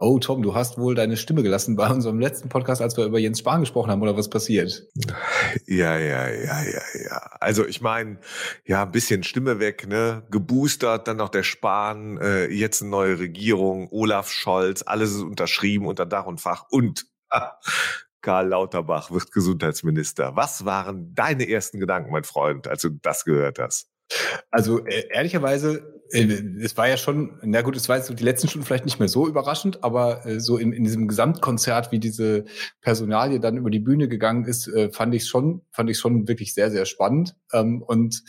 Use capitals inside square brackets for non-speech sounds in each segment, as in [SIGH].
Oh, Tom, du hast wohl deine Stimme gelassen bei unserem letzten Podcast, als wir über Jens Spahn gesprochen haben, oder was passiert? Ja, ja, ja, ja, ja. Also ich meine, ja, ein bisschen Stimme weg, ne? Geboostert, dann noch der Spahn, äh, jetzt eine neue Regierung, Olaf Scholz, alles ist unterschrieben unter Dach und Fach und ah, Karl Lauterbach wird Gesundheitsminister. Was waren deine ersten Gedanken, mein Freund, als du das gehört hast? Also äh, ehrlicherweise, es war ja schon, na gut, es war jetzt die letzten Stunden vielleicht nicht mehr so überraschend, aber äh, so in, in diesem Gesamtkonzert, wie diese Personalie dann über die Bühne gegangen ist, äh, fand ich schon, fand ich schon wirklich sehr, sehr spannend. Ähm, und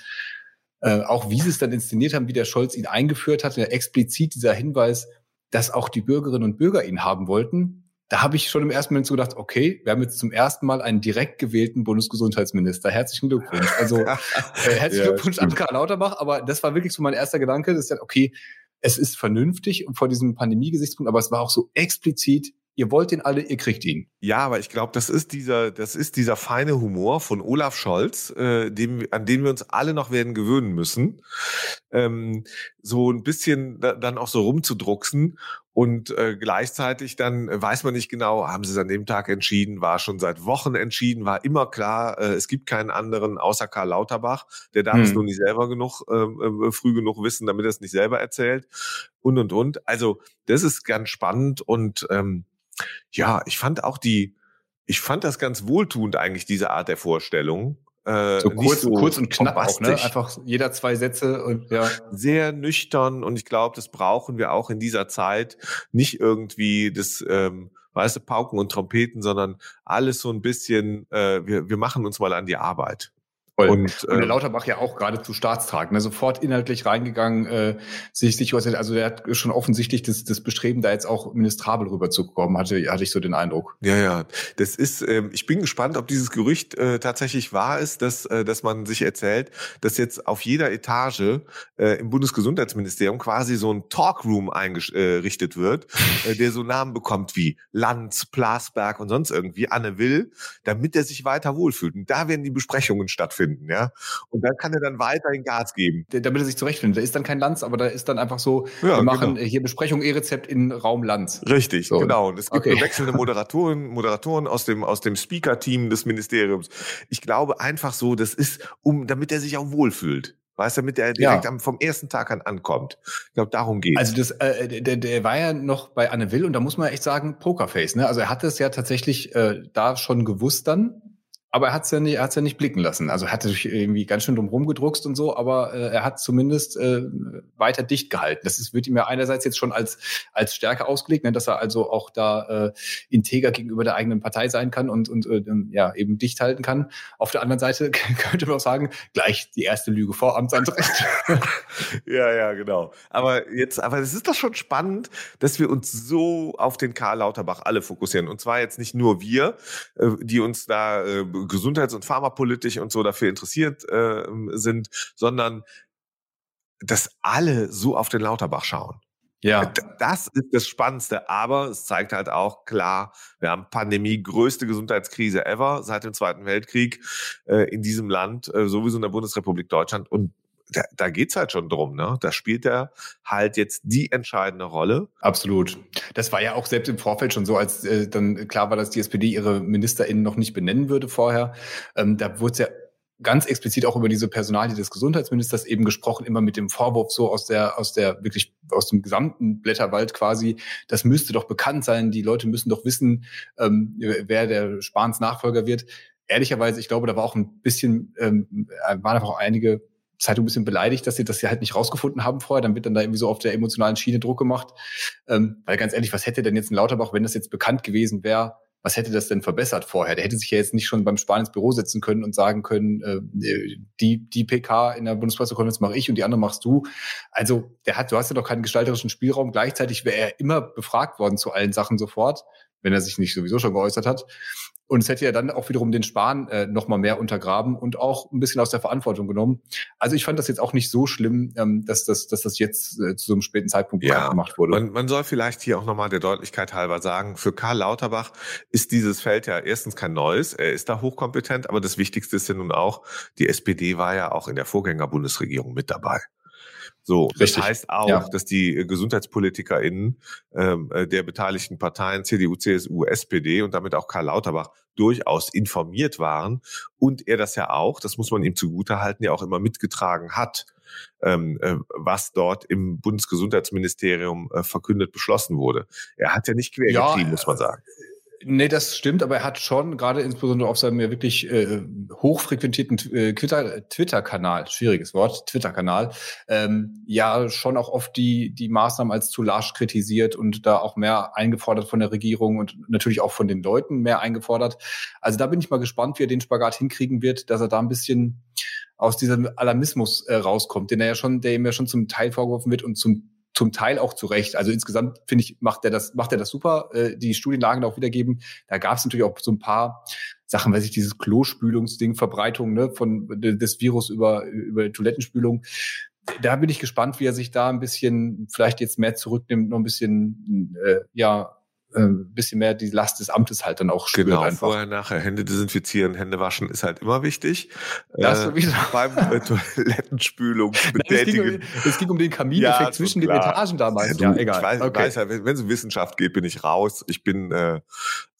äh, auch wie sie es dann inszeniert haben, wie der Scholz ihn eingeführt hat, explizit dieser Hinweis, dass auch die Bürgerinnen und Bürger ihn haben wollten da habe ich schon im ersten Moment so gedacht, okay, wir haben jetzt zum ersten Mal einen direkt gewählten Bundesgesundheitsminister. Herzlichen Glückwunsch. Also [LAUGHS] äh, herzlichen ja, Glückwunsch an Karl Lauterbach, aber das war wirklich so mein erster Gedanke, dass ich okay, es ist vernünftig vor diesem Pandemie-Gesichtspunkt, aber es war auch so explizit, ihr wollt ihn alle, ihr kriegt ihn. Ja, aber ich glaube, das ist dieser, das ist dieser feine Humor von Olaf Scholz, äh, dem, an den wir uns alle noch werden gewöhnen müssen, ähm, so ein bisschen da, dann auch so rumzudrucksen und äh, gleichzeitig dann weiß man nicht genau, haben sie es an dem Tag entschieden, war schon seit Wochen entschieden, war immer klar, äh, es gibt keinen anderen außer Karl Lauterbach, der darf hm. es nur nicht selber genug, äh, äh, früh genug wissen, damit er es nicht selber erzählt und und und. Also das ist ganz spannend und ähm, ja, ich fand auch die, ich fand das ganz wohltuend eigentlich, diese Art der Vorstellung. Äh, so kurz, so kurz und knapp auch, ne? Einfach jeder zwei Sätze und ja. Sehr nüchtern und ich glaube, das brauchen wir auch in dieser Zeit. Nicht irgendwie das, ähm, weißt du, Pauken und Trompeten, sondern alles so ein bisschen, äh, wir, wir machen uns mal an die Arbeit. Voll. Und, und der ähm, Lauterbach ja auch gerade zu staatstragend, ne? sofort inhaltlich reingegangen, äh, sich sich also der hat schon offensichtlich das, das Bestreben, da jetzt auch ministrabel rüberzukommen, hatte, hatte ich so den Eindruck. Ja, ja, das ist, ähm, ich bin gespannt, ob dieses Gerücht äh, tatsächlich wahr ist, dass, äh, dass man sich erzählt, dass jetzt auf jeder Etage äh, im Bundesgesundheitsministerium quasi so ein Talkroom eingerichtet äh, wird, [LAUGHS] äh, der so Namen bekommt wie Lanz, Plasberg und sonst irgendwie, Anne Will, damit er sich weiter wohlfühlt. Und da werden die Besprechungen stattfinden finden, ja. Und dann kann er dann weiterhin Gas geben. Damit er sich zurechtfindet. Da ist dann kein Lanz, aber da ist dann einfach so, ja, wir machen genau. hier Besprechung E-Rezept in Raum Lanz. Richtig, so. genau. Und es gibt okay. wechselnde [LAUGHS] Moderatoren, Moderatoren aus dem, aus dem Speaker-Team des Ministeriums. Ich glaube einfach so, das ist, um, damit er sich auch wohlfühlt. Weißt du, damit der direkt ja. am, vom ersten Tag an ankommt. Ich glaube, darum geht Also das, äh, der, der war ja noch bei Anne Will und da muss man echt sagen, Pokerface. Ne? Also er hat es ja tatsächlich äh, da schon gewusst dann, aber er hat es ja, nicht, er hat's ja nicht blicken lassen. Also er hat sich irgendwie ganz schön drum rumgedruckst und so, aber äh, er hat zumindest äh, weiter dicht gehalten. Das ist, wird ihm ja einerseits jetzt schon als, als Stärke ausgelegt, ne, dass er also auch da äh, integer gegenüber der eigenen Partei sein kann und, und äh, ja, eben dicht halten kann. Auf der anderen Seite [LAUGHS] könnte man auch sagen, gleich die erste Lüge vor Amtsantritt. [LAUGHS] ja, ja, genau. Aber jetzt, aber es ist doch schon spannend, dass wir uns so auf den Karl Lauterbach alle fokussieren. Und zwar jetzt nicht nur wir, äh, die uns da äh, gesundheits- und pharmapolitisch und so dafür interessiert äh, sind, sondern dass alle so auf den Lauterbach schauen. Ja. Das ist das Spannendste, aber es zeigt halt auch klar, wir haben Pandemie, größte Gesundheitskrise ever seit dem Zweiten Weltkrieg äh, in diesem Land, äh, sowieso in der Bundesrepublik Deutschland. Und da, da geht's halt schon drum, ne? Da spielt er halt jetzt die entscheidende Rolle. Absolut. Das war ja auch selbst im Vorfeld schon so, als äh, dann klar war, dass die SPD ihre MinisterInnen noch nicht benennen würde vorher. Ähm, da wurde es ja ganz explizit auch über diese Personalie des Gesundheitsministers eben gesprochen, immer mit dem Vorwurf so aus der, aus der wirklich, aus dem gesamten Blätterwald quasi, das müsste doch bekannt sein, die Leute müssen doch wissen, ähm, wer der Spahns Nachfolger wird. Ehrlicherweise, ich glaube, da war auch ein bisschen, ähm, waren einfach auch einige Zeitung ein bisschen beleidigt, dass sie das ja halt nicht rausgefunden haben vorher. Dann wird dann da irgendwie so auf der emotionalen Schiene Druck gemacht. Ähm, weil ganz ehrlich, was hätte denn jetzt ein Lauterbach, wenn das jetzt bekannt gewesen wäre, was hätte das denn verbessert vorher? Der hätte sich ja jetzt nicht schon beim Spahn ins Büro setzen können und sagen können, äh, die, die PK in der Bundespressekonferenz mache ich und die andere machst du. Also der hat, du hast ja doch keinen gestalterischen Spielraum. Gleichzeitig wäre er immer befragt worden zu allen Sachen sofort. Wenn er sich nicht sowieso schon geäußert hat. Und es hätte ja dann auch wiederum den Spahn äh, noch mal mehr untergraben und auch ein bisschen aus der Verantwortung genommen. Also ich fand das jetzt auch nicht so schlimm, ähm, dass, das, dass das jetzt äh, zu so einem späten Zeitpunkt ja, gemacht wurde. Man, man soll vielleicht hier auch noch mal der Deutlichkeit halber sagen, für Karl Lauterbach ist dieses Feld ja erstens kein neues, er ist da hochkompetent, aber das Wichtigste ist ja nun auch, die SPD war ja auch in der Vorgängerbundesregierung mit dabei. So, Richtig. das heißt auch, ja. dass die äh, GesundheitspolitikerInnen ähm, äh, der beteiligten Parteien CDU, CSU, SPD und damit auch Karl Lauterbach durchaus informiert waren und er das ja auch, das muss man ihm zugutehalten, ja auch immer mitgetragen hat, ähm, äh, was dort im Bundesgesundheitsministerium äh, verkündet beschlossen wurde. Er hat ja nicht quergetrieben, ja, muss man sagen. Nee, das stimmt, aber er hat schon, gerade insbesondere auf seinem ja wirklich äh, hochfrequentierten äh, Twitter-Kanal, schwieriges Wort, Twitter-Kanal, ähm, ja schon auch oft die, die Maßnahmen als zu large kritisiert und da auch mehr eingefordert von der Regierung und natürlich auch von den Leuten mehr eingefordert. Also da bin ich mal gespannt, wie er den Spagat hinkriegen wird, dass er da ein bisschen aus diesem Alarmismus äh, rauskommt, den er ja schon, der ihm ja schon zum Teil vorgeworfen wird und zum zum Teil auch zu Recht. Also insgesamt finde ich, macht er das, macht er das super. Äh, die Studienlagen auch wiedergeben. Da gab es natürlich auch so ein paar Sachen, weiß ich, dieses Klospülungsding, Verbreitung ne, von des Virus über, über Toilettenspülung. Da bin ich gespannt, wie er sich da ein bisschen vielleicht jetzt mehr zurücknimmt, noch ein bisschen äh, ja äh, bisschen mehr die Last des Amtes halt dann auch spürt. Genau, einfach. vorher, nachher Hände desinfizieren, Hände waschen ist halt immer wichtig. Das äh, sowieso. Beim äh, Toilettenspülung [LAUGHS] betätigen. Es ging, es ging um den Kamineffekt ja, zwischen klar. den Etagen damals. Ja, ja egal. Ich weiß, okay. weiß ja, wenn es um Wissenschaft geht, bin ich raus. Ich bin äh,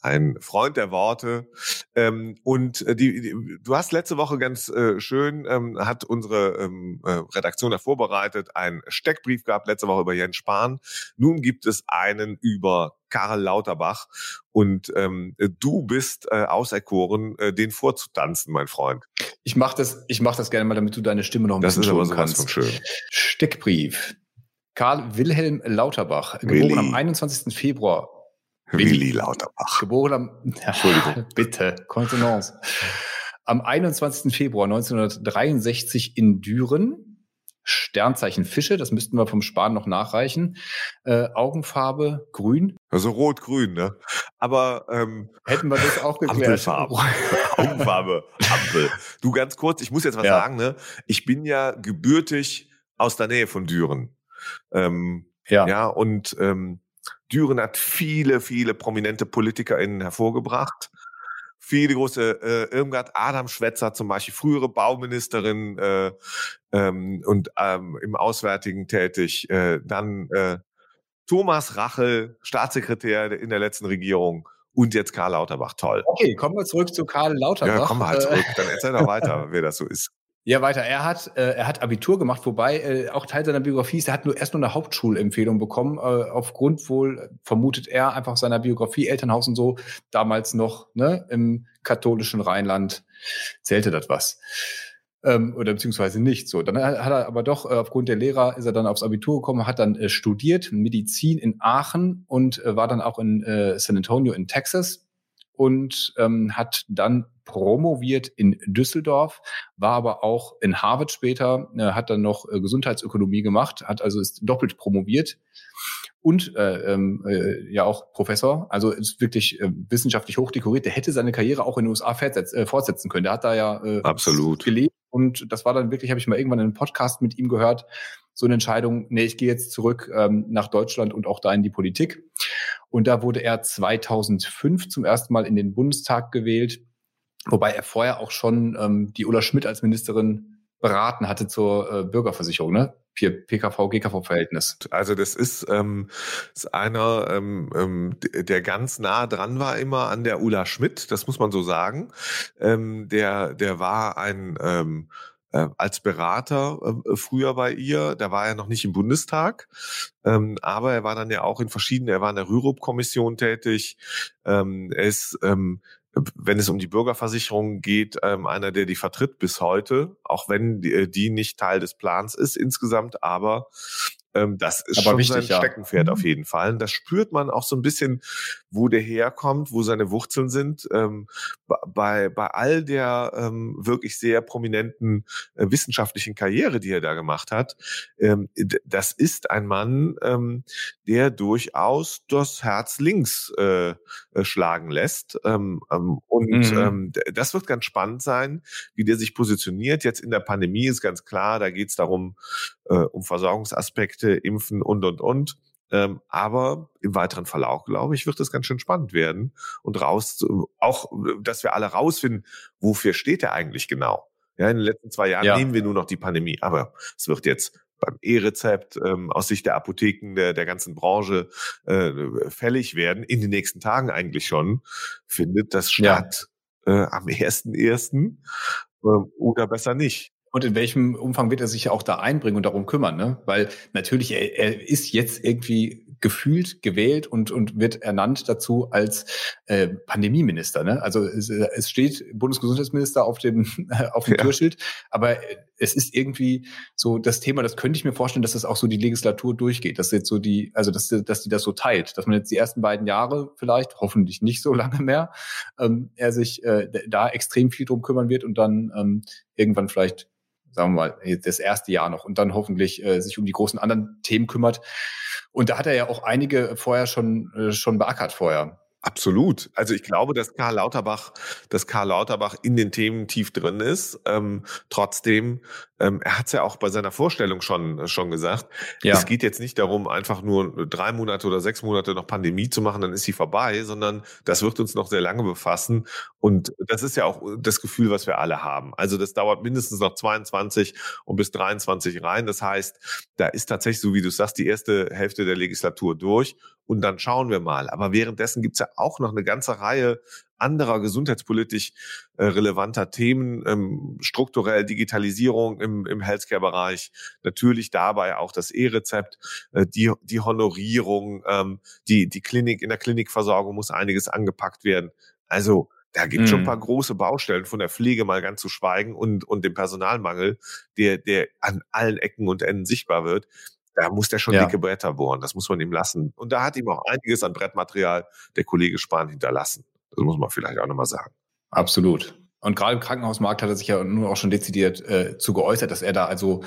ein Freund der Worte. Ähm, und äh, die, die, du hast letzte Woche ganz äh, schön, ähm, hat unsere ähm, äh, Redaktion da vorbereitet, einen Steckbrief gehabt, letzte Woche über Jens Spahn. Nun gibt es einen über Karl Lauterbach. Und ähm, du bist äh, auserkoren, äh, den vorzutanzen, mein Freund. Ich mach das, ich mach das gerne mal, damit du deine Stimme noch ein das bisschen schonen kannst. Das ist aber sowas von schön. Steckbrief. Karl Wilhelm Lauterbach, geboren Willi. am 21. Februar Willi Lauterbach. Geboren am, Entschuldigung. [LAUGHS] bitte, Kontenance. Am 21. Februar 1963 in Düren. Sternzeichen Fische, das müssten wir vom Spahn noch nachreichen. Äh, Augenfarbe grün. Also rot-grün, ne? Aber ähm, hätten wir das auch geklärt. Ampelfarbe. [LAUGHS] Augenfarbe, Ampel. Du ganz kurz, ich muss jetzt was ja. sagen, ne? Ich bin ja gebürtig aus der Nähe von Düren. Ähm, ja. Ja, und ähm, Düren hat viele, viele prominente PolitikerInnen hervorgebracht. Viele große, äh, Irmgard Adam Schwetzer zum Beispiel, frühere Bauministerin äh, ähm, und ähm, im Auswärtigen tätig. Äh, dann äh, Thomas Rachel, Staatssekretär in der letzten Regierung und jetzt Karl Lauterbach. Toll. Okay, kommen wir zurück zu Karl Lauterbach. Ja, kommen wir halt zurück. Dann erzähl doch weiter, [LAUGHS] wer das so ist. Ja, weiter. Er hat, äh, er hat Abitur gemacht, wobei äh, auch Teil seiner Biografie ist, er hat nur erst nur eine Hauptschulempfehlung bekommen, äh, aufgrund wohl, vermutet er, einfach seiner Biografie, Elternhaus und so, damals noch ne, im katholischen Rheinland zählte das was. Ähm, oder beziehungsweise nicht so. Dann hat er aber doch, äh, aufgrund der Lehrer ist er dann aufs Abitur gekommen, hat dann äh, studiert, Medizin in Aachen und äh, war dann auch in äh, San Antonio in Texas und ähm, hat dann promoviert in Düsseldorf, war aber auch in Harvard später, äh, hat dann noch äh, Gesundheitsökonomie gemacht, hat also ist doppelt promoviert und äh, ähm, äh, ja auch Professor, also ist wirklich äh, wissenschaftlich hochdekoriert. Der hätte seine Karriere auch in den USA äh, fortsetzen können. Der hat da ja äh, Absolut. gelebt und das war dann wirklich, habe ich mal irgendwann in einem Podcast mit ihm gehört, so eine Entscheidung, nee, ich gehe jetzt zurück ähm, nach Deutschland und auch da in die Politik. Und da wurde er 2005 zum ersten Mal in den Bundestag gewählt Wobei er vorher auch schon ähm, die Ulla Schmidt als Ministerin beraten hatte zur äh, Bürgerversicherung, ne? PKV-GKV-Verhältnis. Also das ist, ähm, ist einer, ähm, ähm, der ganz nah dran war immer an der Ulla Schmidt, das muss man so sagen. Ähm, der, der war ein ähm, äh, als Berater äh, früher bei ihr, da war er noch nicht im Bundestag, ähm, aber er war dann ja auch in verschiedenen, er war in der Rürup-Kommission tätig, ähm, er ist ähm, wenn es um die Bürgerversicherung geht, ähm, einer, der die vertritt bis heute, auch wenn die, äh, die nicht Teil des Plans ist insgesamt, aber Ähm, das ist Aber schon wichtig, sein Steckenpferd ja. auf mhm. jeden Fall. Und das spürt man auch so ein bisschen, wo der herkommt, wo seine Wurzeln sind. Ähm, bei, bei all der ähm, wirklich sehr prominenten äh, wissenschaftlichen Karriere, die er da gemacht hat, ähm, das ist ein Mann, ähm, der durchaus das Herz links äh, äh schlagen lässt. Ähm, ähm, und mhm. ähm, das wird ganz spannend sein, wie der sich positioniert. Jetzt in der Pandemie ist ganz klar, da geht es darum, äh, um Versorgungsaspekte, Impfen und, und, und. Ähm, aber im weiteren Verlauf, glaube ich, wird es ganz schön spannend werden und raus, auch, dass wir alle rausfinden, wofür steht er eigentlich genau. Ja, in den letzten zwei Jahren ja. nehmen wir nur noch die Pandemie, aber es wird jetzt beim E-Rezept ähm, aus Sicht der Apotheken der, der ganzen Branche äh, fällig werden, in den nächsten Tagen eigentlich schon, findet das statt ja. äh, am 1.1. Äh, oder besser nicht. Und in welchem Umfang wird er sich ja auch da einbringen und darum kümmern, ne? Weil natürlich, er, er ist jetzt irgendwie gefühlt gewählt und, und wird ernannt dazu als äh, Pandemieminister. Ne? Also es, es steht Bundesgesundheitsminister auf dem, [LAUGHS] auf dem ja. Türschild, aber es ist irgendwie so das Thema, das könnte ich mir vorstellen, dass das auch so die Legislatur durchgeht, dass jetzt so die, also dass, dass die das so teilt, dass man jetzt die ersten beiden Jahre vielleicht, hoffentlich nicht so [LAUGHS] lange mehr, ähm, er sich äh, da extrem viel drum kümmern wird und dann ähm, irgendwann vielleicht sagen wir mal, das erste Jahr noch und dann hoffentlich äh, sich um die großen anderen Themen kümmert. Und da hat er ja auch einige vorher schon, äh, schon beackert vorher. Absolut. Also ich glaube, dass Karl Lauterbach, dass Karl Lauterbach in den Themen tief drin ist. Ähm, trotzdem, ähm, er hat es ja auch bei seiner Vorstellung schon schon gesagt. Ja. Es geht jetzt nicht darum, einfach nur drei Monate oder sechs Monate noch Pandemie zu machen, dann ist sie vorbei, sondern das wird uns noch sehr lange befassen. Und das ist ja auch das Gefühl, was wir alle haben. Also das dauert mindestens noch 22 und bis 23 rein. Das heißt, da ist tatsächlich, so wie du sagst, die erste Hälfte der Legislatur durch und dann schauen wir mal. Aber währenddessen gibt's ja auch noch eine ganze Reihe anderer gesundheitspolitisch äh, relevanter Themen, ähm, strukturell Digitalisierung im, im Healthcare-Bereich, natürlich dabei auch das E-Rezept, äh, die, die Honorierung, ähm, die, die Klinik, in der Klinikversorgung muss einiges angepackt werden. Also da gibt es schon ein paar mhm. große Baustellen, von der Pflege mal ganz zu schweigen und, und dem Personalmangel, der, der an allen Ecken und Enden sichtbar wird. Da muss der schon ja. dicke Bretter bohren. Das muss man ihm lassen. Und da hat ihm auch einiges an Brettmaterial der Kollege Spahn hinterlassen. Das muss man vielleicht auch nochmal sagen. Absolut. Und gerade im Krankenhausmarkt hat er sich ja nur auch schon dezidiert äh, zu geäußert, dass er da also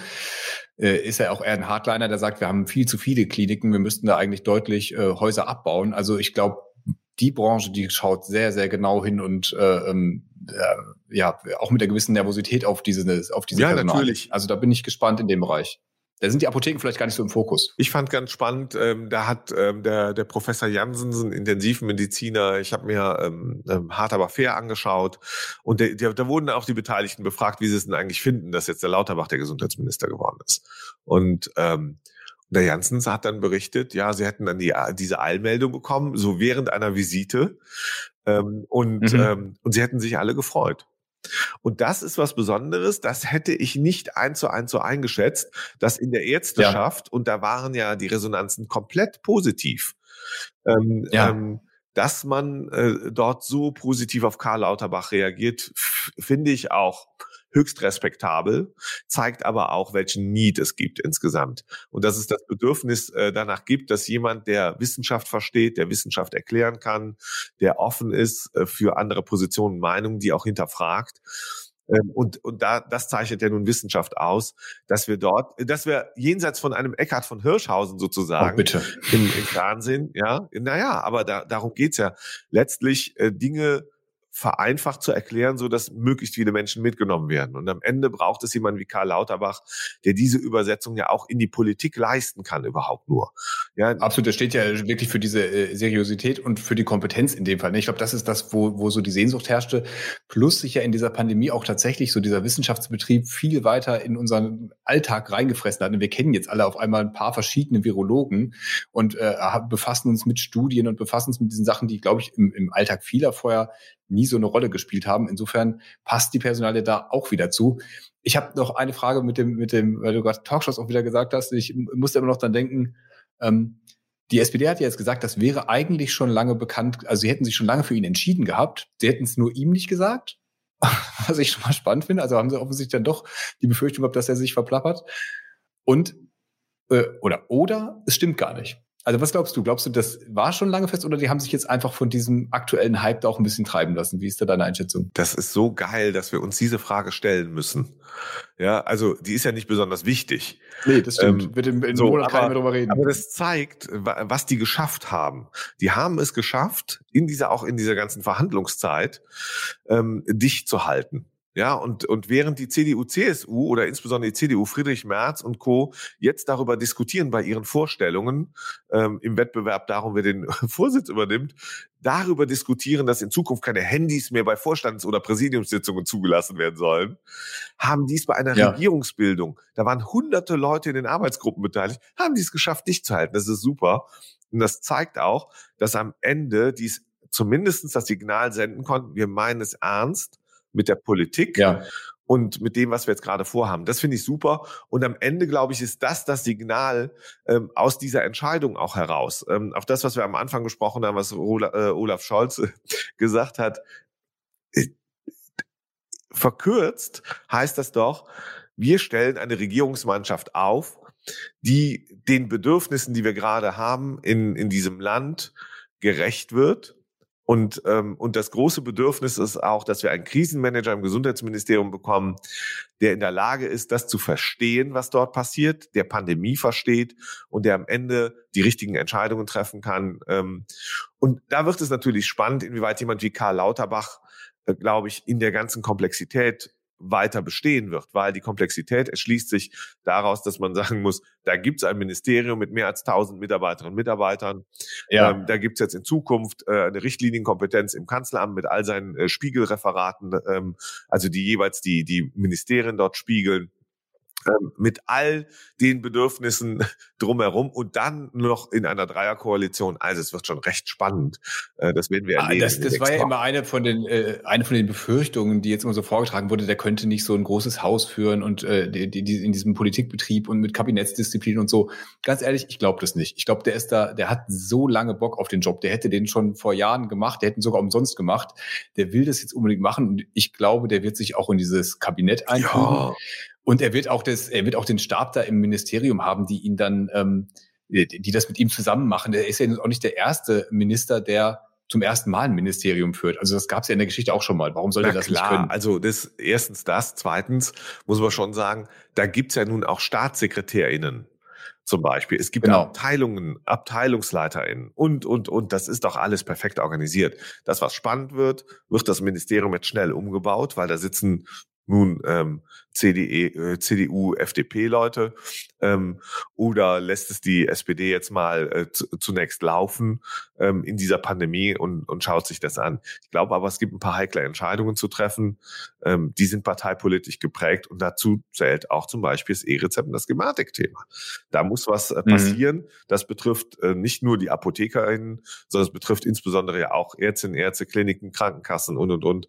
äh, ist er auch eher ein Hardliner, der sagt, wir haben viel zu viele Kliniken, wir müssten da eigentlich deutlich äh, Häuser abbauen. Also ich glaube, die Branche, die schaut sehr, sehr genau hin und äh, ähm, äh, ja, auch mit einer gewissen Nervosität auf diese, auf diese ja, Personal. natürlich. Also da bin ich gespannt in dem Bereich. Da sind die Apotheken vielleicht gar nicht so im Fokus. Ich fand ganz spannend, ähm, da hat ähm, der, der Professor Jansen, ein Intensivmediziner, ich habe mir ähm, ähm, hart aber fair angeschaut und der, der, da wurden auch die Beteiligten befragt, wie sie es denn eigentlich finden, dass jetzt der Lauterbach der Gesundheitsminister geworden ist. Und ähm, der Janssens hat dann berichtet, ja, sie hätten dann die, diese Eilmeldung bekommen, so während einer Visite. Ähm, und, mhm. ähm, und sie hätten sich alle gefreut. Und das ist was Besonderes. Das hätte ich nicht eins zu eins so eingeschätzt, dass in der Ärzteschaft, ja. und da waren ja die Resonanzen komplett positiv, ähm, ja. ähm, dass man äh, dort so positiv auf Karl Lauterbach reagiert, finde ich auch höchst respektabel, zeigt aber auch, welchen Need es gibt insgesamt. Und dass es das Bedürfnis äh, danach gibt, dass jemand, der Wissenschaft versteht, der Wissenschaft erklären kann, der offen ist äh, für andere Positionen, Meinungen, die auch hinterfragt, ähm, und, und da, das zeichnet ja nun Wissenschaft aus, dass wir dort, dass wir jenseits von einem Eckhard von Hirschhausen sozusagen oh, bitte. Im, im Fernsehen, ja, naja, aber da, darum geht's ja, letztlich äh, Dinge vereinfacht zu erklären, so dass möglichst viele Menschen mitgenommen werden. Und am Ende braucht es jemanden wie Karl Lauterbach, der diese Übersetzung ja auch in die Politik leisten kann, überhaupt nur. Ja, absolut. Das steht ja wirklich für diese äh, Seriosität und für die Kompetenz in dem Fall. Ne? Ich glaube, das ist das, wo, wo so die Sehnsucht herrschte. Plus sich ja in dieser Pandemie auch tatsächlich so dieser Wissenschaftsbetrieb viel weiter in unseren Alltag reingefressen hat. Und wir kennen jetzt alle auf einmal ein paar verschiedene Virologen und äh, befassen uns mit Studien und befassen uns mit diesen Sachen, die, glaube ich, im, im Alltag vieler vorher nie so eine Rolle gespielt haben. Insofern passt die Personalie da auch wieder zu. Ich habe noch eine Frage mit dem, mit dem, weil du gerade Talkshows auch wieder gesagt hast. Ich musste immer noch dann denken, ähm, die SPD hat ja jetzt gesagt, das wäre eigentlich schon lange bekannt, also sie hätten sich schon lange für ihn entschieden gehabt. Sie hätten es nur ihm nicht gesagt, [LAUGHS] was ich schon mal spannend finde. Also haben sie offensichtlich dann doch die Befürchtung gehabt, dass er sich verplappert. Und Äh, oder, oder es stimmt gar nicht. Also was glaubst du? Glaubst du, das war schon lange fest oder die haben sich jetzt einfach von diesem aktuellen Hype da auch ein bisschen treiben lassen? Wie ist da deine Einschätzung? Das ist so geil, dass wir uns diese Frage stellen müssen. Ja, also die ist ja nicht besonders wichtig. Nee, das stimmt. Ähm, Wird in, in so, Monat aber, mehr drüber reden. Aber das zeigt, was die geschafft haben. Die haben es geschafft, in dieser, auch in dieser ganzen Verhandlungszeit, ähm, dicht zu halten. Ja, und, und während die CDU, CSU oder insbesondere die CDU, Friedrich Merz und Co. jetzt darüber diskutieren bei ihren Vorstellungen ähm, im Wettbewerb darum, wer den [LAUGHS] Vorsitz übernimmt, darüber diskutieren, dass in Zukunft keine Handys mehr bei Vorstands- oder Präsidiumssitzungen zugelassen werden sollen, haben dies bei einer ja. Regierungsbildung, da waren hunderte Leute in den Arbeitsgruppen beteiligt, haben dies geschafft, dicht zu halten. Das ist super. Und das zeigt auch, dass am Ende dies zumindestens das Signal senden konnten, wir meinen es ernst, mit der Politik ja. und mit dem, was wir jetzt gerade vorhaben. Das finde ich super. Und am Ende, glaube ich, ist das das Signal ähm, aus dieser Entscheidung auch heraus. Ähm, auf das, was wir am Anfang gesprochen haben, was Olaf, äh, Olaf Scholz [LAUGHS] gesagt hat. Äh, verkürzt heißt das doch, wir stellen eine Regierungsmannschaft auf, die den Bedürfnissen, die wir gerade haben in, in diesem Land, gerecht wird und, ähm, und das große Bedürfnis ist auch, dass wir einen Krisenmanager im Gesundheitsministerium bekommen, der in der Lage ist, das zu verstehen, was dort passiert, der Pandemie versteht und der am Ende die richtigen Entscheidungen treffen kann. Ähm, und da wird es natürlich spannend, inwieweit jemand wie Karl Lauterbach, äh, glaube ich, in der ganzen Komplexität weiter bestehen wird, weil die Komplexität erschließt sich daraus, dass man sagen muss, da gibt es ein Ministerium mit mehr als 1000 Mitarbeiterinnen und Mitarbeitern. Ja. Ähm, da gibt es jetzt in Zukunft äh, eine Richtlinienkompetenz im Kanzleramt mit all seinen äh, Spiegelreferaten, ähm, also die jeweils die, die Ministerien dort spiegeln mit all den Bedürfnissen [LAUGHS] drumherum und dann noch in einer Dreierkoalition. Also es wird schon recht spannend. Äh, das werden wir ah, erleben. Das, das war ja immer eine von den äh, eine von den Befürchtungen, die jetzt immer so vorgetragen wurde. Der könnte nicht so ein großes Haus führen und äh, die, die, in diesem Politikbetrieb und mit Kabinettsdisziplin und so. Ganz ehrlich, ich glaube das nicht. Ich glaube, der ist da, der hat so lange Bock auf den Job. Der hätte den schon vor Jahren gemacht. Der hätte ihn sogar umsonst gemacht. Der will das jetzt unbedingt machen und ich glaube, der wird sich auch in dieses Kabinett einfügen. Ja. Und er wird auch das, er wird auch den Stab da im Ministerium haben, die ihn dann, ähm, die, die das mit ihm zusammen machen. Er ist ja auch nicht der erste Minister, der zum ersten Mal ein Ministerium führt. Also das gab es ja in der Geschichte auch schon mal. Warum soll er das klar. nicht können? Also das erstens das, zweitens muss man schon sagen, da gibt's ja nun auch StaatssekretärInnen zum Beispiel. Es gibt genau. Abteilungen, AbteilungsleiterInnen und, und, und. Das ist doch alles perfekt organisiert. Das, was spannend wird, wird das Ministerium jetzt schnell umgebaut, weil da sitzen nun ähm, CDE, äh, CDU, FDP-Leute ähm, oder lässt es die SPD jetzt mal äh, zunächst laufen ähm, in dieser Pandemie und, und schaut sich das an. Ich glaube aber, es gibt ein paar heikle Entscheidungen zu treffen. Ähm, die sind parteipolitisch geprägt und dazu zählt auch zum Beispiel das E-Rezept und das Gematik-Thema. Da muss was äh, mhm. passieren. Mhm. Das betrifft äh, nicht nur die ApothekerInnen, sondern es betrifft insbesondere ja auch Ärztinnen, Ärzte, Kliniken, Krankenkassen und, und, und.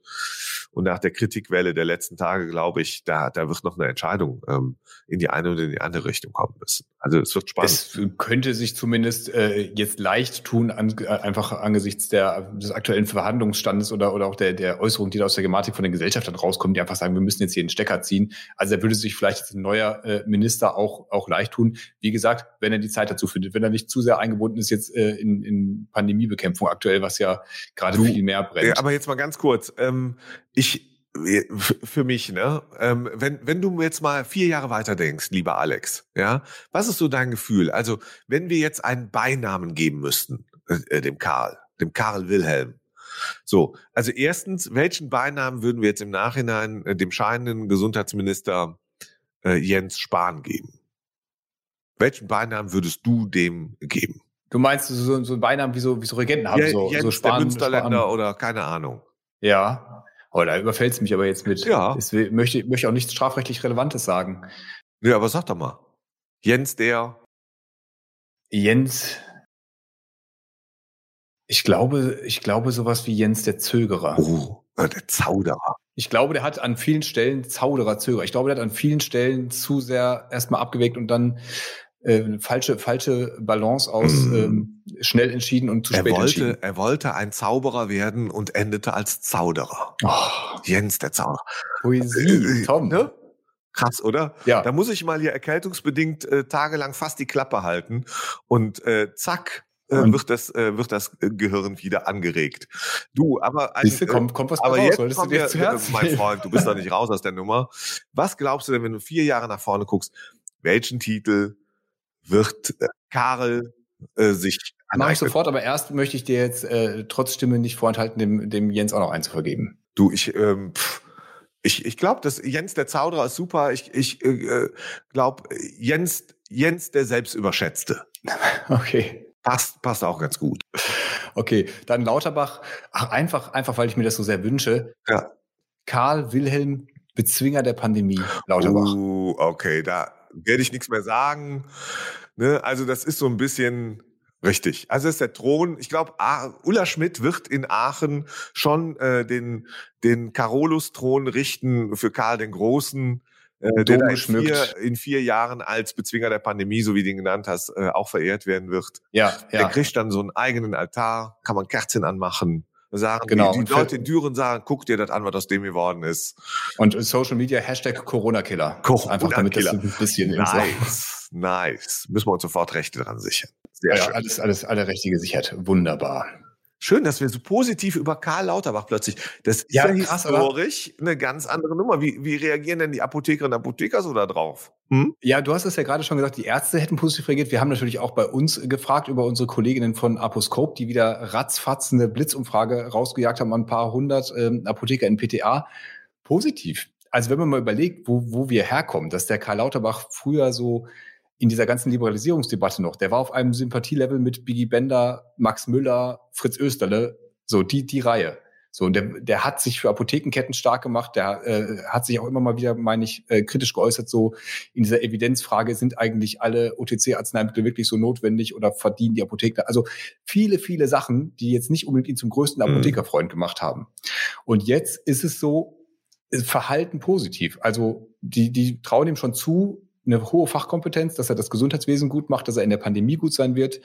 Und nach der Kritikwelle der letzten Tage, glaube ich, da, da wird noch eine Entscheidung ähm, in die eine oder in die andere Richtung kommen müssen. Also es wird spannend. Es könnte sich zumindest äh, jetzt leicht tun, an, äh, einfach angesichts der, des aktuellen Verhandlungsstandes oder, oder auch der, der Äußerung, die da aus der Gematik von den Gesellschaftern rauskommen, die einfach sagen, wir müssen jetzt hier den Stecker ziehen. Also da würde sich vielleicht jetzt ein neuer äh, Minister auch, auch leicht tun. Wie gesagt, wenn er die Zeit dazu findet, wenn er nicht zu sehr eingebunden ist jetzt äh, in, in Pandemiebekämpfung aktuell, was ja gerade viel mehr brennt. Aber jetzt mal ganz kurz. Ähm, ich für mich, ne? Ähm, wenn, wenn du jetzt mal vier Jahre weiter denkst, lieber Alex, ja, was ist so dein Gefühl? Also, wenn wir jetzt einen Beinamen geben müssten, äh, dem Karl, dem Karl Wilhelm. So, also erstens, welchen Beinamen würden wir jetzt im Nachhinein äh, dem scheinenden Gesundheitsminister äh, Jens Spahn geben? Welchen Beinamen würdest du dem geben? Du meinst so, so einen Beinamen wie so, wie so Regenten haben, ja, so, Jens, so Spahn, der Münsterländer Spahn. oder keine Ahnung. Ja, Oh, da überfällt es mich aber jetzt mit. Ja. Ich möchte, möchte auch nichts strafrechtlich Relevantes sagen. Ja, aber sag doch mal. Jens der. Jens. Ich glaube, ich glaube sowas wie Jens der Zögerer. Oh, äh, der Zauderer. Ich glaube, der hat an vielen Stellen Zauderer, Zögerer. Ich glaube, der hat an vielen Stellen zu sehr erstmal abgewegt und dann äh, falsche, falsche Balance aus mm. ähm, schnell entschieden und zu er spät wollte, entschieden. Er wollte ein Zauberer werden und endete als Zauderer. Oh. Jens, der Zauberer. Poesie, äh, äh, Tom. Ne? Krass, oder? Ja. Da muss ich mal hier erkältungsbedingt äh, tagelang fast die Klappe halten und äh, zack, äh, Und- wird das äh, wird das äh, Gehirn wieder angeregt. Du, aber ein, Siehst du, kommt, kommt was aber raus, jetzt solltest du kommen dir wir, zu Herzen mein. Freund, du bist doch [LAUGHS] nicht raus aus der Nummer. Was glaubst du denn, wenn du vier Jahre nach vorne guckst, welchen Titel wird äh, Karel äh, sich Mach ich sofort, aber erst möchte ich dir jetzt äh, trotz Stimme nicht vorenthalten, dem, dem Jens auch noch einen zu vergeben. Du, ich, ähm, pff, ich, ich glaube, dass Jens der Zauderer ist super. Ich, ich äh, glaube, Jens, Jens der Selbstüberschätzte. [LAUGHS] Okay. Passt, passt auch ganz gut. Okay, dann Lauterbach. Ach, einfach, einfach, weil ich mir das so sehr wünsche. Ja. Karl Wilhelm, Bezwinger der Pandemie, Lauterbach. Uh, okay, da werde ich nichts mehr sagen. Ne? Also das ist so ein bisschen richtig. Also das ist der Thron. Ich glaube, Ulla Schmidt wird in Aachen schon äh, den, den Carolus-Thron richten für Karl den Großen. Äh, der in vier, in vier Jahren als Bezwinger der Pandemie, so wie du ihn genannt hast, äh, auch verehrt werden wird. Ja, Der ja. kriegt dann so einen eigenen Altar, kann man Kerzen anmachen. Sagen, Genau, die, die Leute in Düren sagen, guck dir das an, was aus dem geworden ist. Und Social Media Hashtag Corona-Killer. Corona-Killer. Einfach damit das ein bisschen Nice, nice. Müssen wir uns sofort Rechte dran sichern. Sehr ja, schön. alles, alles, alle Rechte gesichert. Wunderbar. Schön, dass wir so positiv über Karl Lauterbach plötzlich. Das ist Ja, ja, krass, historisch eine ganz andere Nummer. Wie, wie reagieren denn die Apothekerinnen und Apotheker so da drauf? Hm? Ja, du hast es ja gerade schon gesagt, die Ärzte hätten positiv reagiert. Wir haben natürlich auch bei uns gefragt über unsere Kolleginnen von Aposcope, die wieder ratzfatz eine Blitzumfrage rausgejagt haben an ein paar hundert ähm, Apotheker in PTA. Positiv. Also wenn man mal überlegt, wo, wo wir herkommen, dass der Karl Lauterbach früher so in dieser ganzen Liberalisierungsdebatte noch, der war auf einem Sympathielevel mit Biggie Bender, Max Müller, Fritz Österle, so die, die Reihe. So, und der, der hat sich für Apothekenketten stark gemacht, der äh, hat sich auch immer mal wieder, meine ich, äh, kritisch geäußert, so in dieser Evidenzfrage, sind eigentlich alle OTC-Arzneimittel wirklich so notwendig oder verdienen die Apotheker? Also viele, viele Sachen, die jetzt nicht unbedingt ihn zum größten Mhm. Apothekerfreund gemacht haben. Und jetzt ist es so, Verhalten positiv. Also die, die trauen ihm schon zu, eine hohe Fachkompetenz, dass er das Gesundheitswesen gut macht, dass er in der Pandemie gut sein wird.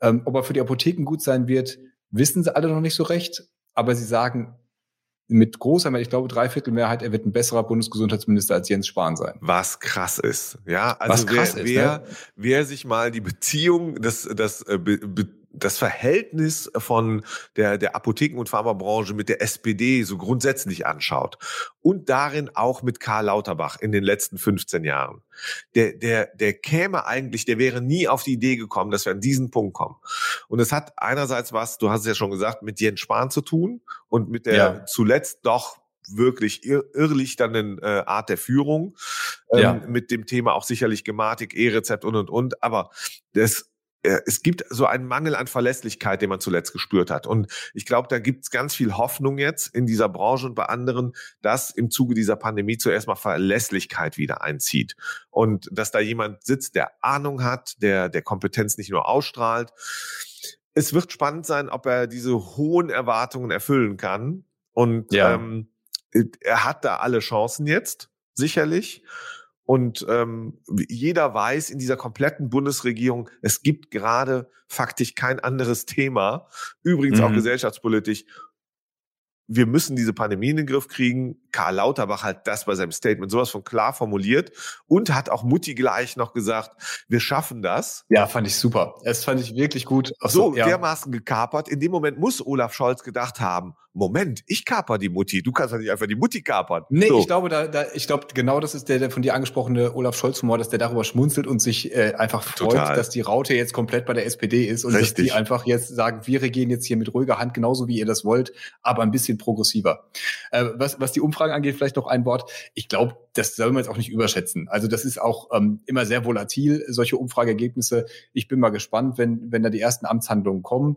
Ähm, ob er für die Apotheken gut sein wird, wissen sie alle noch nicht so recht. Aber sie sagen mit großer Mehrheit, ich glaube dreiviertel Mehrheit, er wird ein besserer Bundesgesundheitsminister als Jens Spahn sein. Was krass ist. Ja, also Was krass wer, ist, wer, ne? wer sich mal die Beziehung, das, das, äh, be, be, das Verhältnis von der, der Apotheken- und Pharmabranche mit der SPD so grundsätzlich anschaut und darin auch mit Karl Lauterbach in den letzten 15 Jahren, der, der, der käme eigentlich, der wäre nie auf die Idee gekommen, dass wir an diesen Punkt kommen. Und es hat einerseits was, du hast es ja schon gesagt, mit Jens Spahn zu tun und mit der Ja. zuletzt doch wirklich ir irrlichternden äh, Art der Führung, ähm, Ja. mit dem Thema auch sicherlich Gematik, E-Rezept und und und. Aber das, es gibt so einen Mangel an Verlässlichkeit, den man zuletzt gespürt hat. Und ich glaube, da gibt es ganz viel Hoffnung jetzt in dieser Branche und bei anderen, dass im Zuge dieser Pandemie zuerst mal Verlässlichkeit wieder einzieht. Und dass da jemand sitzt, der Ahnung hat, der, der Kompetenz nicht nur ausstrahlt. Es wird spannend sein, ob er diese hohen Erwartungen erfüllen kann. Und Ja. ähm, er hat da alle Chancen jetzt, sicherlich. Und ähm, jeder weiß in dieser kompletten Bundesregierung, es gibt gerade faktisch kein anderes Thema, übrigens auch Mhm. gesellschaftspolitisch. Wir müssen diese Pandemie in den Griff kriegen. Karl Lauterbach hat das bei seinem Statement sowas von klar formuliert und hat auch Mutti gleich noch gesagt, wir schaffen das. Ja, fand ich super. Das fand ich wirklich gut. Auch So ja. dermaßen gekapert. In dem Moment muss Olaf Scholz gedacht haben, Moment, ich kaper die Mutti. Du kannst ja nicht einfach die Mutti kapern. Nee, so. ich glaube, da, da, ich glaube, genau das ist der, der von dir angesprochene Olaf Scholz-Humor, dass der darüber schmunzelt und sich äh, einfach freut, Total. dass die Raute jetzt komplett bei der SPD ist und dass Richtig. die einfach jetzt sagen, wir regieren jetzt hier mit ruhiger Hand, genauso wie ihr das wollt, aber ein bisschen progressiver. Äh, was, was die Umfragen angeht, vielleicht noch ein Wort. Ich glaube, das soll man jetzt auch nicht überschätzen. Also das ist auch ähm, immer sehr volatil, solche Umfrageergebnisse. Ich bin mal gespannt, wenn, wenn da die ersten Amtshandlungen kommen.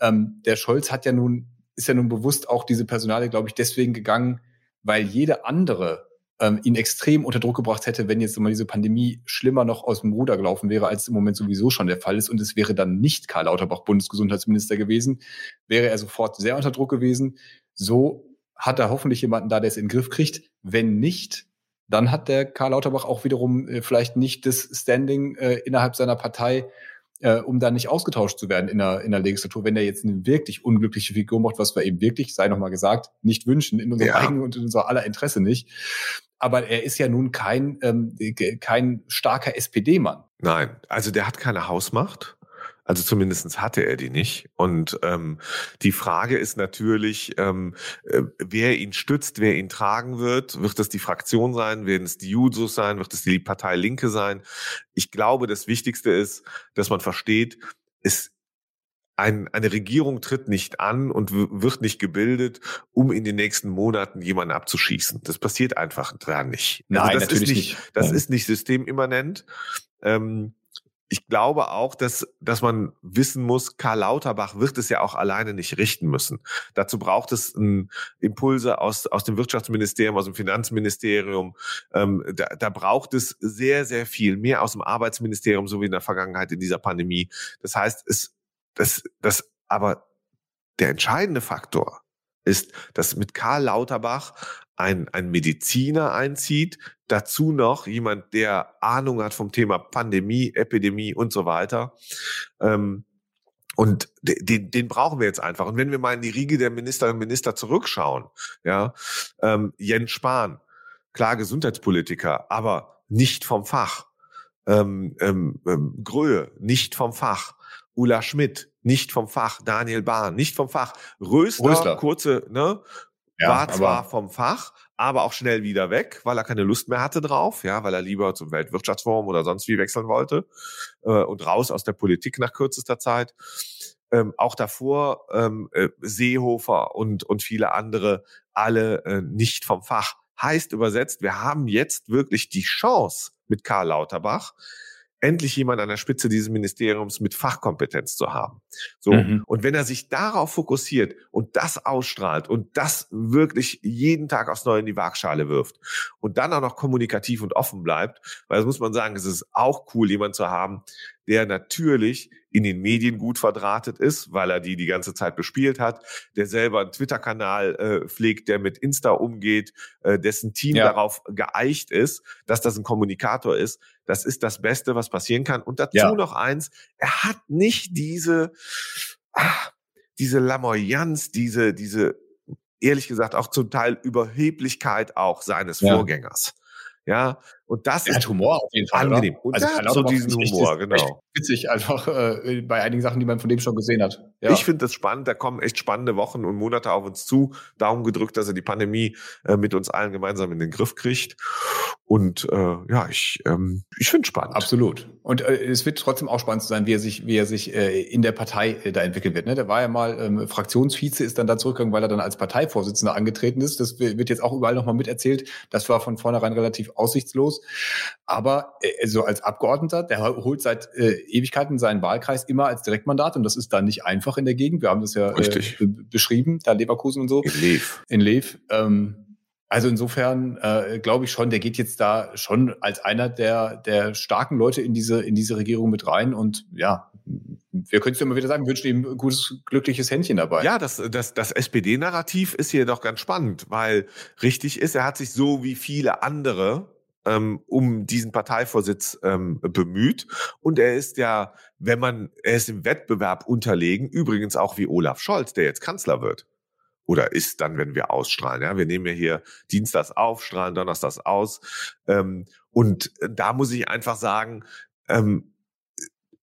Ähm, der Scholz hat ja nun ist ja nun bewusst auch diese Personale, glaube ich, deswegen gegangen, weil jede andere ähm, ihn extrem unter Druck gebracht hätte, wenn jetzt mal diese Pandemie schlimmer noch aus dem Ruder gelaufen wäre, als im Moment sowieso schon der Fall ist. Und es wäre dann nicht Karl Lauterbach Bundesgesundheitsminister gewesen, wäre er sofort sehr unter Druck gewesen. So hat er hoffentlich jemanden da, der es in den Griff kriegt. Wenn nicht, dann hat der Karl Lauterbach auch wiederum äh, vielleicht nicht das Standing äh, innerhalb seiner Partei, äh, um dann nicht ausgetauscht zu werden in der, in der Legislatur, wenn er jetzt eine wirklich unglückliche Figur macht, was wir eben wirklich, sei nochmal gesagt, nicht wünschen, in unserem ja. eigenen und in unser aller Interesse nicht. Aber er ist ja nun kein, ähm, kein starker SPD-Mann. Nein, also der hat keine Hausmacht. Also zumindestens hatte er die nicht. Und ähm, die Frage ist natürlich, ähm, äh, wer ihn stützt, wer ihn tragen wird. Wird es die Fraktion sein? Werden es die Jusos sein? Wird es die Partei Linke sein? Ich glaube, das Wichtigste ist, dass man versteht, es ein, eine Regierung tritt nicht an und wird nicht gebildet, um in den nächsten Monaten jemanden abzuschießen. Das passiert einfach dran nicht. Also Nein, also das natürlich ist nicht, nicht. Das ist nicht systemimmanent. Ähm, ich glaube auch, dass, dass man wissen muss, Karl Lauterbach wird es ja auch alleine nicht richten müssen. Dazu braucht es ein Impulse aus, aus dem Wirtschaftsministerium, aus dem Finanzministerium. Ähm, da, da braucht es sehr, sehr viel mehr aus dem Arbeitsministerium, so wie in der Vergangenheit in dieser Pandemie. Das heißt, es, das, das, aber der entscheidende Faktor ist, dass mit Karl Lauterbach ein, ein Mediziner einzieht, dazu noch jemand, der Ahnung hat vom Thema Pandemie, Epidemie und so weiter. Ähm, und den, den brauchen wir jetzt einfach. Und wenn wir mal in die Riege der Ministerinnen und Minister zurückschauen, ja, ähm, Jens Spahn, klar Gesundheitspolitiker, aber nicht vom Fach. Ähm, ähm, ähm, Gröhe, nicht vom Fach. Ulla Schmidt, nicht vom Fach. Daniel Bahn, nicht vom Fach. Röster, Röster. kurze, ne, ja, war zwar vom Fach, aber auch schnell wieder weg, weil er keine Lust mehr hatte drauf, ja, weil er lieber zum Weltwirtschaftsforum oder sonst wie wechseln wollte äh, und raus aus der Politik nach kürzester Zeit. Ähm, auch davor ähm, äh, Seehofer und und viele andere alle äh, nicht vom Fach. Heißt übersetzt, wir haben jetzt wirklich die Chance mit Karl Lauterbach endlich jemand an der Spitze dieses Ministeriums mit Fachkompetenz zu haben. So. Mhm. Und wenn er sich darauf fokussiert und das ausstrahlt und das wirklich jeden Tag aufs Neue in die Waagschale wirft und dann auch noch kommunikativ und offen bleibt, weil das muss man sagen, es ist auch cool, jemand zu haben, der natürlich in den Medien gut verdrahtet ist, weil er die die ganze Zeit bespielt hat, der selber einen Twitter-Kanal äh, pflegt, der mit Insta umgeht, äh, dessen Team ja. darauf geeicht ist, dass das ein Kommunikator ist. Das ist das Beste, was passieren kann. Und dazu ja. noch eins, er hat nicht diese, ah, diese Lamoyanz, diese, diese, ehrlich gesagt, auch zum Teil Überheblichkeit auch seines ja. Vorgängers. Ja, und das er ist Humor auf jeden Fall. Angenehm. Oder? Und also hat so diesen Humor, genau. Witzig, einfach äh, bei einigen Sachen, die man von dem schon gesehen hat. Ja. Ich finde das spannend, da kommen echt spannende Wochen und Monate auf uns zu. Daumen gedrückt, dass er die Pandemie äh, mit uns allen gemeinsam in den Griff kriegt. Und äh, ja, ich, ähm, ich finde spannend. Absolut. Und äh, es wird trotzdem auch spannend zu sein, wie er sich, wie er sich äh, in der Partei äh, da entwickeln wird. Ne? Der war ja mal ähm, Fraktionsvize, ist dann da zurückgegangen, weil er dann als Parteivorsitzender angetreten ist. Das wird jetzt auch überall nochmal miterzählt. Das war von vornherein relativ aussichtslos. Aber äh, so als Abgeordneter, der holt seit äh, Ewigkeiten seinen Wahlkreis immer als Direktmandat und das ist dann nicht einfach in der Gegend. Wir haben das ja äh, beschrieben, da Leverkusen und so. In Lev. In Lev. Ähm, also insofern äh, glaube ich schon, der geht jetzt da schon als einer der, der starken Leute in diese, in diese Regierung mit rein. Und ja, wir können es immer wieder sagen, wünschen ihm ein gutes, glückliches Händchen dabei. Ja, das, das, das SPD-Narrativ ist hier doch ganz spannend, weil richtig ist, er hat sich so wie viele andere ähm, um diesen Parteivorsitz ähm, bemüht. Und er ist ja, wenn man, er ist im Wettbewerb unterlegen, übrigens auch wie Olaf Scholz, der jetzt Kanzler wird oder ist dann, wenn wir ausstrahlen. Ja, wir nehmen ja hier Dienstags auf, strahlen Donnerstags aus. Ähm, und da muss ich einfach sagen, ähm,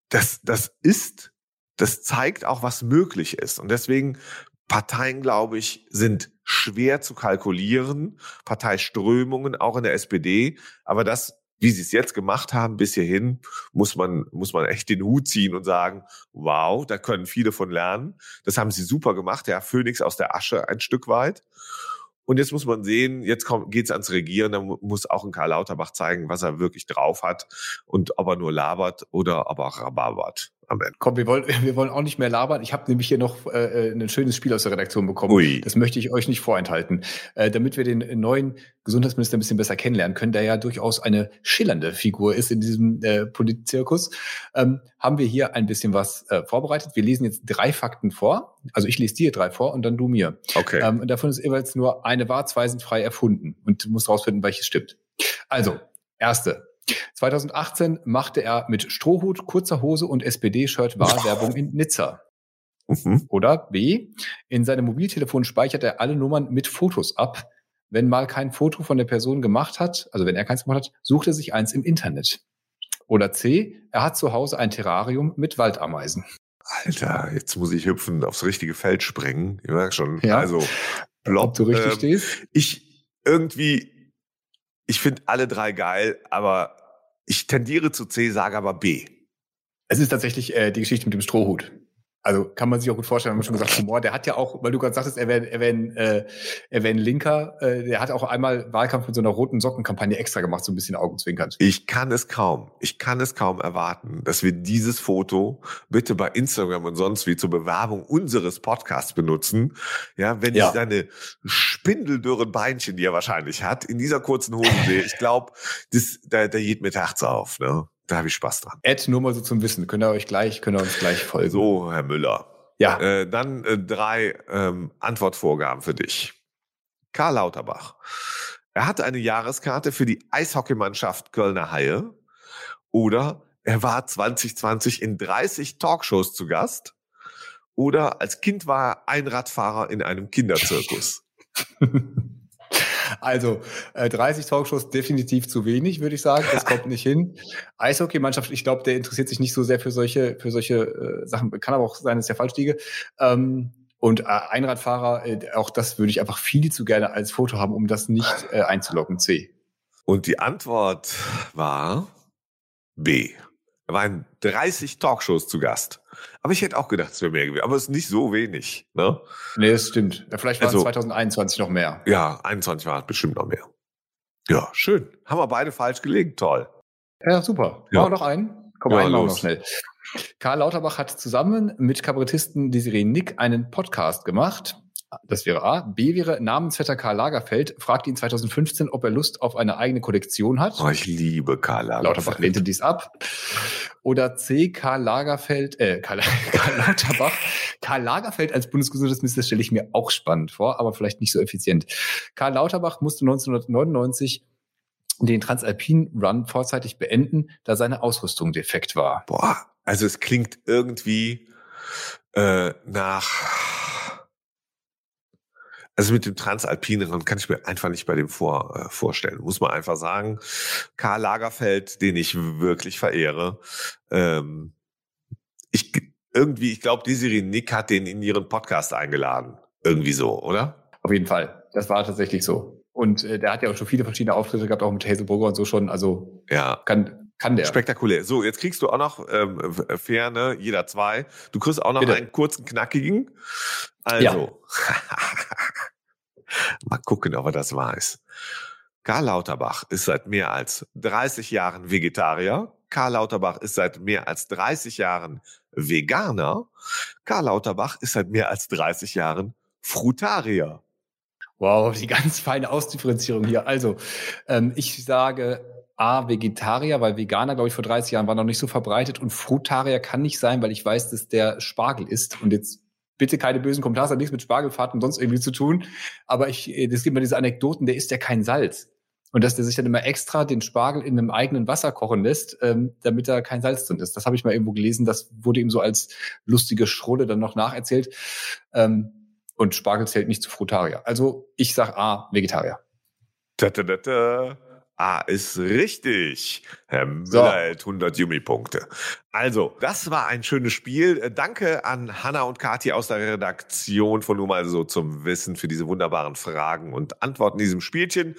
das, das ist, das zeigt auch, was möglich ist. Und deswegen Parteien, glaube ich, sind schwer zu kalkulieren. Parteiströmungen auch in der SPD. Aber das wie sie es jetzt gemacht haben bis hierhin, muss man, muss man echt den Hut ziehen und sagen, wow, da können viele von lernen. Das haben sie super gemacht, ja, Phoenix aus der Asche ein Stück weit. Und jetzt muss man sehen, jetzt geht es ans Regieren, da muss auch ein Karl Lauterbach zeigen, was er wirklich drauf hat und ob er nur labert oder ob er rababert am Ende. Komm, wir wollen, [LAUGHS] wir wollen auch nicht mehr labern. Ich habe nämlich hier noch äh, ein schönes Spiel aus der Redaktion bekommen. Ui. Das möchte ich euch nicht vorenthalten. Äh, damit wir den neuen Gesundheitsminister ein bisschen besser kennenlernen können, der ja durchaus eine schillernde Figur ist in diesem äh, Politzirkus, ähm, haben wir hier ein bisschen was äh, vorbereitet. Wir lesen jetzt drei Fakten vor. Also ich lese dir drei vor und dann du mir. Okay. Ähm, und davon ist jeweils nur eine wahr, zwei sind frei erfunden. Und du musst rausfinden, welches stimmt. Also, erste. 2018 machte er mit Strohhut, kurzer Hose und SPD-Shirt Wahlwerbung in Nizza. Mhm. Oder B. In seinem Mobiltelefon speichert er alle Nummern mit Fotos ab. Wenn mal kein Foto von der Person gemacht hat, also wenn er keins gemacht hat, sucht er sich eins im Internet. Oder C. Er hat zu Hause ein Terrarium mit Waldameisen. Alter, jetzt muss ich hüpfen, aufs richtige Feld springen. Ich merke schon. Ja. Also, blob, Ob du richtig ähm, stehst? Ich irgendwie, ich finde alle drei geil, aber ich tendiere zu C, sage aber B. Es ist tatsächlich äh, die Geschichte mit dem Strohhut. Also kann man sich auch gut vorstellen, wenn man schon gesagt Humor. Der hat ja auch, weil du gerade sagtest, er wäre er wär ein, äh, er wär ein Linker, äh, der hat auch einmal Wahlkampf mit so einer roten Sockenkampagne extra gemacht, so ein bisschen augenzwinkernd. Ich kann es kaum, ich kann es kaum erwarten, dass wir dieses Foto bitte bei Instagram und sonst wie zur Bewerbung unseres Podcasts benutzen. Ja, wenn Ja. ich seine spindeldürren Beinchen, die er wahrscheinlich hat, in dieser kurzen Hose sehe, ich glaube, das, da, da geht mir Herz auf, ne? Da habe ich Spaß dran. Add nur mal so zum Wissen. Könnt ihr euch gleich, könnt ihr uns gleich folgen. So, Herr Müller. Ja, Äh, dann äh, drei ähm, Antwortvorgaben für dich. Karl Lauterbach. Er hatte eine Jahreskarte für die Eishockeymannschaft Kölner Haie oder er war 2020 in 30 Talkshows zu Gast oder als Kind war er Einradfahrer in einem Kinderzirkus. [LAUGHS] also äh, 30 Talkshows definitiv zu wenig, würde ich sagen. Das kommt nicht hin. Eishockeymannschaft, ich glaube, der interessiert sich nicht so sehr für solche, für solche äh, Sachen. Kann aber auch sein, dass ich ja falsch liege. Ähm, und äh, Einradfahrer, äh, auch das würde ich einfach viel zu gerne als Foto haben, um das nicht äh, einzuloggen. C. Und die Antwort war B. Er war in 30 Talkshows zu Gast. Aber ich hätte auch gedacht, es wäre mehr gewesen. Aber es ist nicht so wenig. Ne? Nee, das stimmt. Ja, Vielleicht war Also- es 2021 noch mehr. Ja, 21 war es bestimmt noch mehr. Ja, schön. Haben wir beide falsch gelegen. Toll. Ja, super. Ja. Machen wir noch einen? Komm, Ja, einen los. noch schnell. Karl Lauterbach hat zusammen mit Kabarettisten Desiree Nick einen Podcast gemacht. Das wäre A. B wäre Namensvetter Karl Lagerfeld, fragte ihn 2015, ob er Lust auf eine eigene Kollektion hat. Oh, ich liebe Karl Lauterbach Lagerfeld. lehnte dies ab. Oder C. Karl Lagerfeld, äh, Karl, [LAUGHS] Karl Lauterbach. Karl Lagerfeld als Bundesgesundheitsminister stelle ich mir auch spannend vor, aber vielleicht nicht so effizient. Karl Lauterbach musste 1999 den Transalpin Run vorzeitig beenden, da seine Ausrüstung defekt war. Boah, also es klingt irgendwie äh, nach. Also mit dem Transalpineren kann ich mir einfach nicht bei dem vor, äh, vorstellen. Muss man einfach sagen. Karl Lagerfeld, den ich wirklich verehre. Ähm, ich irgendwie, ich glaube, Desiree Nick hat den in ihren Podcast eingeladen. Irgendwie so, oder? Auf jeden Fall. Das war tatsächlich so. Und äh, der hat ja auch schon viele verschiedene Auftritte gehabt, auch mit Hazelbrugger und so schon. Also Ja. kann, kann der. Spektakulär. So, jetzt kriegst du auch noch ähm, f- fair, ne? Jeder zwei. Du kriegst auch noch Bitte. einen kurzen, knackigen. Also. [LAUGHS] [LAUGHS] Mal gucken, ob er das weiß. Karl Lauterbach ist seit mehr als 30 Jahren Vegetarier. Karl Lauterbach ist seit mehr als 30 Jahren Veganer. Karl Lauterbach ist seit mehr als 30 Jahren Frutarier. Wow, [LAUGHS] die ganz feine Ausdifferenzierung hier. Also, ähm, ich sage A, Vegetarier, weil Veganer, glaube ich, vor 30 Jahren war noch nicht so verbreitet und Frutarier kann nicht sein, weil ich weiß, dass der Spargel ist. Und jetzt bitte keine bösen Kommentare, hat nichts mit Spargelfahrten und sonst irgendwie zu tun. Aber ich, äh, es gibt immer diese Anekdoten, der isst ja kein Salz. Und dass der sich dann immer extra den Spargel in einem eigenen Wasser kochen lässt, ähm, damit da kein Salz drin ist. Das habe ich mal irgendwo gelesen. Das wurde ihm so als lustige Schrulle dann noch nacherzählt. Ähm, und Spargel zählt nicht zu Frutarier. Also ich sag A, Vegetarier. Ta -ta -ta -ta. Ah, ist richtig. Herr Müller So. hält 100 Yumi-Punkte. Also, das war ein schönes Spiel. Äh, Danke an Hanna und Kathi aus der Redaktion von Nur mal so zum Wissen für diese wunderbaren Fragen und Antworten in diesem Spielchen.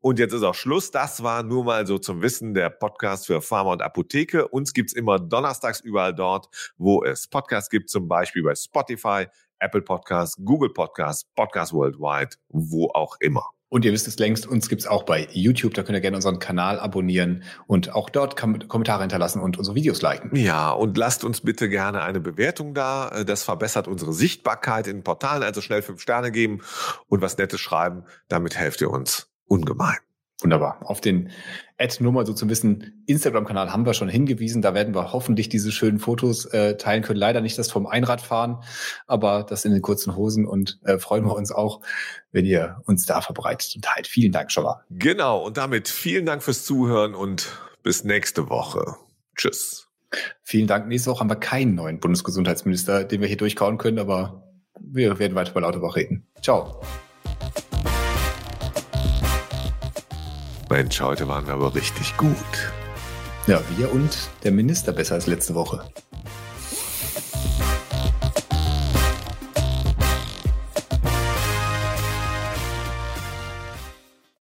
Und jetzt ist auch Schluss. Das war Nur mal so zum Wissen, der Podcast für Pharma und Apotheke. Uns gibt's immer donnerstags überall dort, wo es Podcasts gibt, zum Beispiel bei Spotify, Apple Podcasts, Google Podcasts, Podcast Worldwide, wo auch immer. Und ihr wisst es längst, uns gibt's auch bei YouTube. Da könnt ihr gerne unseren Kanal abonnieren und auch dort Kom Kommentare hinterlassen und unsere Videos liken. Ja, und lasst uns bitte gerne eine Bewertung da. Das verbessert unsere Sichtbarkeit in Portalen. Also schnell fünf Sterne geben und was Nettes schreiben. Damit helft ihr uns ungemein. Wunderbar. Auf den Ad nur mal so zum Wissen Instagram-Kanal haben wir schon hingewiesen. Da werden wir hoffentlich diese schönen Fotos äh, teilen können. Leider nicht das vom Einradfahren, aber das in den kurzen Hosen und äh, freuen wir uns auch, wenn ihr uns da verbreitet und teilt. Vielen Dank schon mal. Genau. Und damit vielen Dank fürs Zuhören und bis nächste Woche. Tschüss. Vielen Dank. Nächste Woche haben wir keinen neuen Bundesgesundheitsminister, den wir hier durchkauen können, aber wir werden weiter bei Lauterbach reden. Ciao. Mensch, heute waren wir aber richtig gut. Ja, wir und der Minister besser als letzte Woche.